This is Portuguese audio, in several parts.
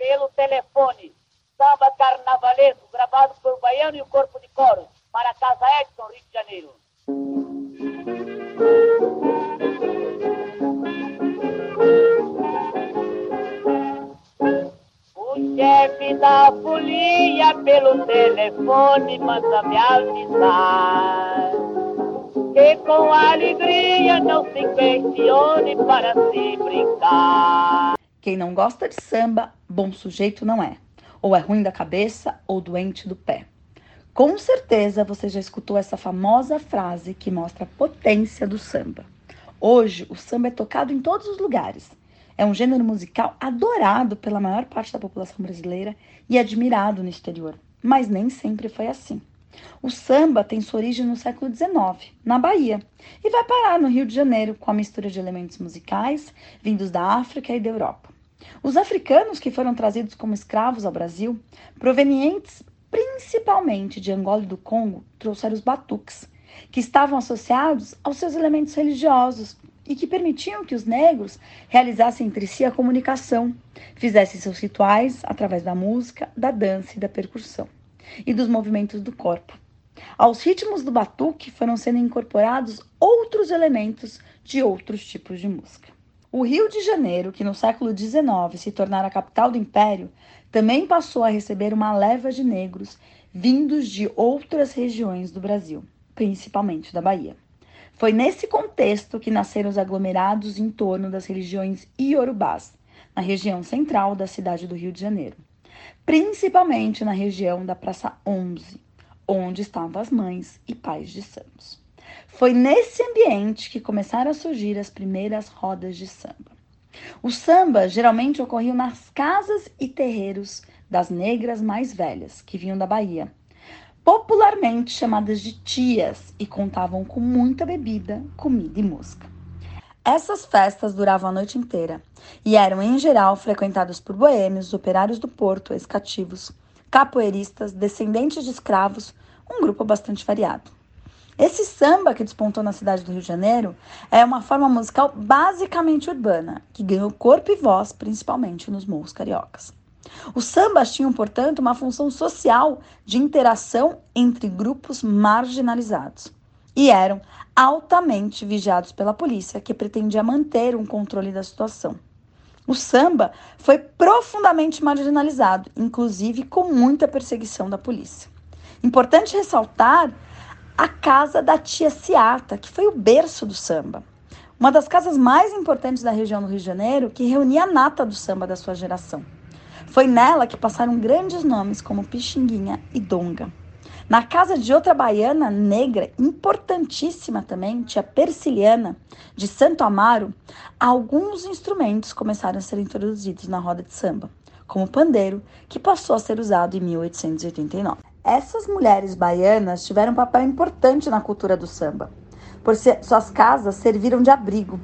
pelo telefone. Samba carnavalesco, gravado por Baiano e o Corpo de Coro, para a Casa Edson, Rio de Janeiro. O chefe da folia pelo telefone manda me avisar que com alegria não se questione para se brincar. Quem não gosta de samba, bom sujeito não é. Ou é ruim da cabeça ou doente do pé. Com certeza você já escutou essa famosa frase que mostra a potência do samba. Hoje, o samba é tocado em todos os lugares. É um gênero musical adorado pela maior parte da população brasileira e admirado no exterior. Mas nem sempre foi assim. O samba tem sua origem no século XIX, na Bahia, e vai parar no Rio de Janeiro com a mistura de elementos musicais vindos da África e da Europa. Os africanos que foram trazidos como escravos ao Brasil, provenientes principalmente de Angola e do Congo, trouxeram os batuques, que estavam associados aos seus elementos religiosos e que permitiam que os negros realizassem entre si a comunicação, fizessem seus rituais através da música, da dança e da percussão e dos movimentos do corpo. Aos ritmos do batuque foram sendo incorporados outros elementos de outros tipos de música. O Rio de Janeiro, que no século XIX se tornara a capital do império, também passou a receber uma leva de negros vindos de outras regiões do Brasil, principalmente da Bahia. Foi nesse contexto que nasceram os aglomerados em torno das religiões iorubás, na região central da cidade do Rio de Janeiro principalmente na região da Praça 11, onde estavam as mães e pais de santos. Foi nesse ambiente que começaram a surgir as primeiras rodas de samba. O samba geralmente ocorriam nas casas e terreiros das negras mais velhas, que vinham da Bahia, popularmente chamadas de tias, e contavam com muita bebida, comida e música. Essas festas duravam a noite inteira e eram, em geral, frequentadas por boêmios, operários do porto, escativos, capoeiristas, descendentes de escravos, um grupo bastante variado. Esse samba que despontou na cidade do Rio de Janeiro é uma forma musical basicamente urbana, que ganhou corpo e voz principalmente nos morros cariocas. Os sambas tinham, portanto, uma função social de interação entre grupos marginalizados e eram altamente vigiados pela polícia, que pretendia manter um controle da situação. O samba foi profundamente marginalizado, inclusive com muita perseguição da polícia. Importante ressaltar a casa da tia Ciata, que foi o berço do samba. Uma das casas mais importantes da região do Rio de Janeiro, que reunia a nata do samba da sua geração. Foi nela que passaram grandes nomes como Pixinguinha e Donga. Na casa de outra baiana negra, importantíssima também, tia Persiliana, de Santo Amaro, alguns instrumentos começaram a ser introduzidos na roda de samba, como o pandeiro, que passou a ser usado em 1889. Essas mulheres baianas tiveram um papel importante na cultura do samba, por suas casas serviram de abrigo.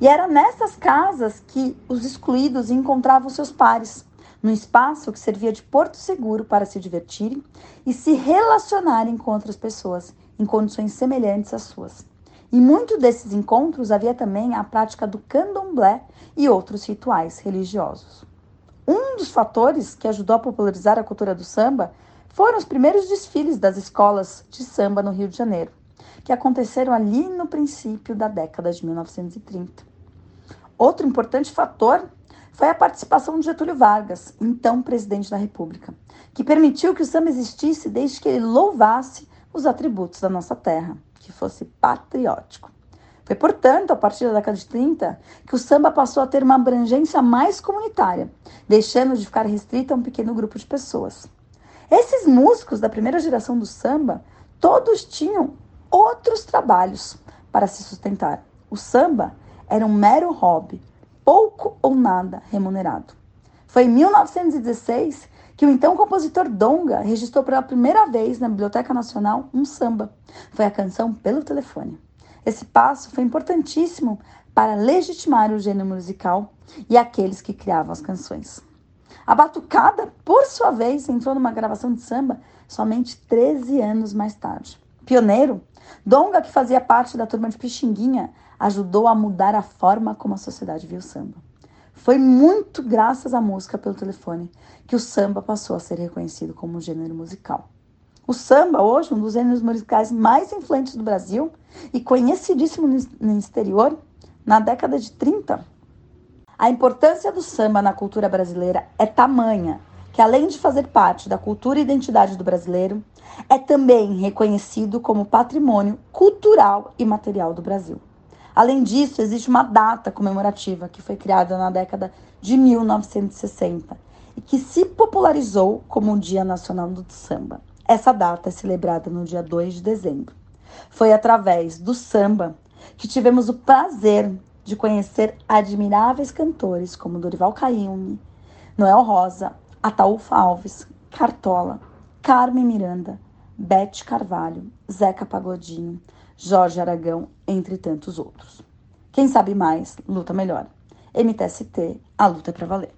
E era nessas casas que os excluídos encontravam seus pares num espaço que servia de porto seguro para se divertirem e se relacionarem com outras pessoas em condições semelhantes às suas. Em muitos desses encontros havia também a prática do candomblé e outros rituais religiosos. Um dos fatores que ajudou a popularizar a cultura do samba foram os primeiros desfiles das escolas de samba no Rio de Janeiro, que aconteceram ali no princípio da década de 1930. Outro importante fator foi a participação de Getúlio Vargas, então presidente da República, que permitiu que o samba existisse desde que ele louvasse os atributos da nossa terra, que fosse patriótico. Foi, portanto, a partir da década de 30 que o samba passou a ter uma abrangência mais comunitária, deixando de ficar restrito a um pequeno grupo de pessoas. Esses músicos da primeira geração do samba, todos tinham outros trabalhos para se sustentar. O samba era um mero hobby, pouco ou nada remunerado. Foi em 1916 que o então compositor Donga registrou pela primeira vez na Biblioteca Nacional um samba. Foi a canção Pelo Telefone. Esse passo foi importantíssimo para legitimar o gênero musical e aqueles que criavam as canções. A batucada, por sua vez, entrou numa gravação de samba somente 13 anos mais tarde. Pioneiro, Donga, que fazia parte da turma de Pixinguinha, ajudou a mudar a forma como a sociedade viu o samba. Foi muito graças à música pelo telefone que o samba passou a ser reconhecido como um gênero musical. O samba, hoje, um dos gêneros musicais mais influentes do Brasil e conhecidíssimo no exterior, na década de 30. A importância do samba na cultura brasileira é tamanha que, além de fazer parte da cultura e identidade do brasileiro, é também reconhecido como patrimônio cultural e material do Brasil. Além disso, existe uma data comemorativa que foi criada na década de 1960 e que se popularizou como o Dia Nacional do Samba. Essa data é celebrada no dia 2 de dezembro. Foi através do samba que tivemos o prazer de conhecer admiráveis cantores como Dorival Caymmi, Noel Rosa, Ataúfa Alves, Cartola, Carmen Miranda, Bete Carvalho, Zeca Pagodinho, Jorge Aragão, entre tantos outros. Quem sabe mais, luta melhor. MTST, a luta é pra valer.